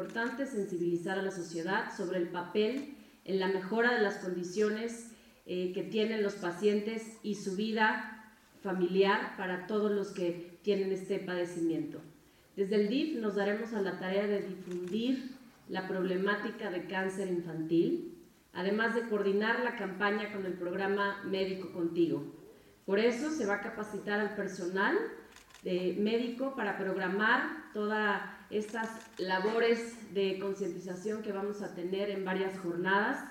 importante sensibilizar a la sociedad sobre el papel en la mejora de las condiciones eh, que tienen los pacientes y su vida familiar para todos los que tienen este padecimiento. Desde el DIF nos daremos a la tarea de difundir la problemática de cáncer infantil, además de coordinar la campaña con el programa Médico Contigo. Por eso se va a capacitar al personal de médico para programar todas estas labores de concientización que vamos a tener en varias jornadas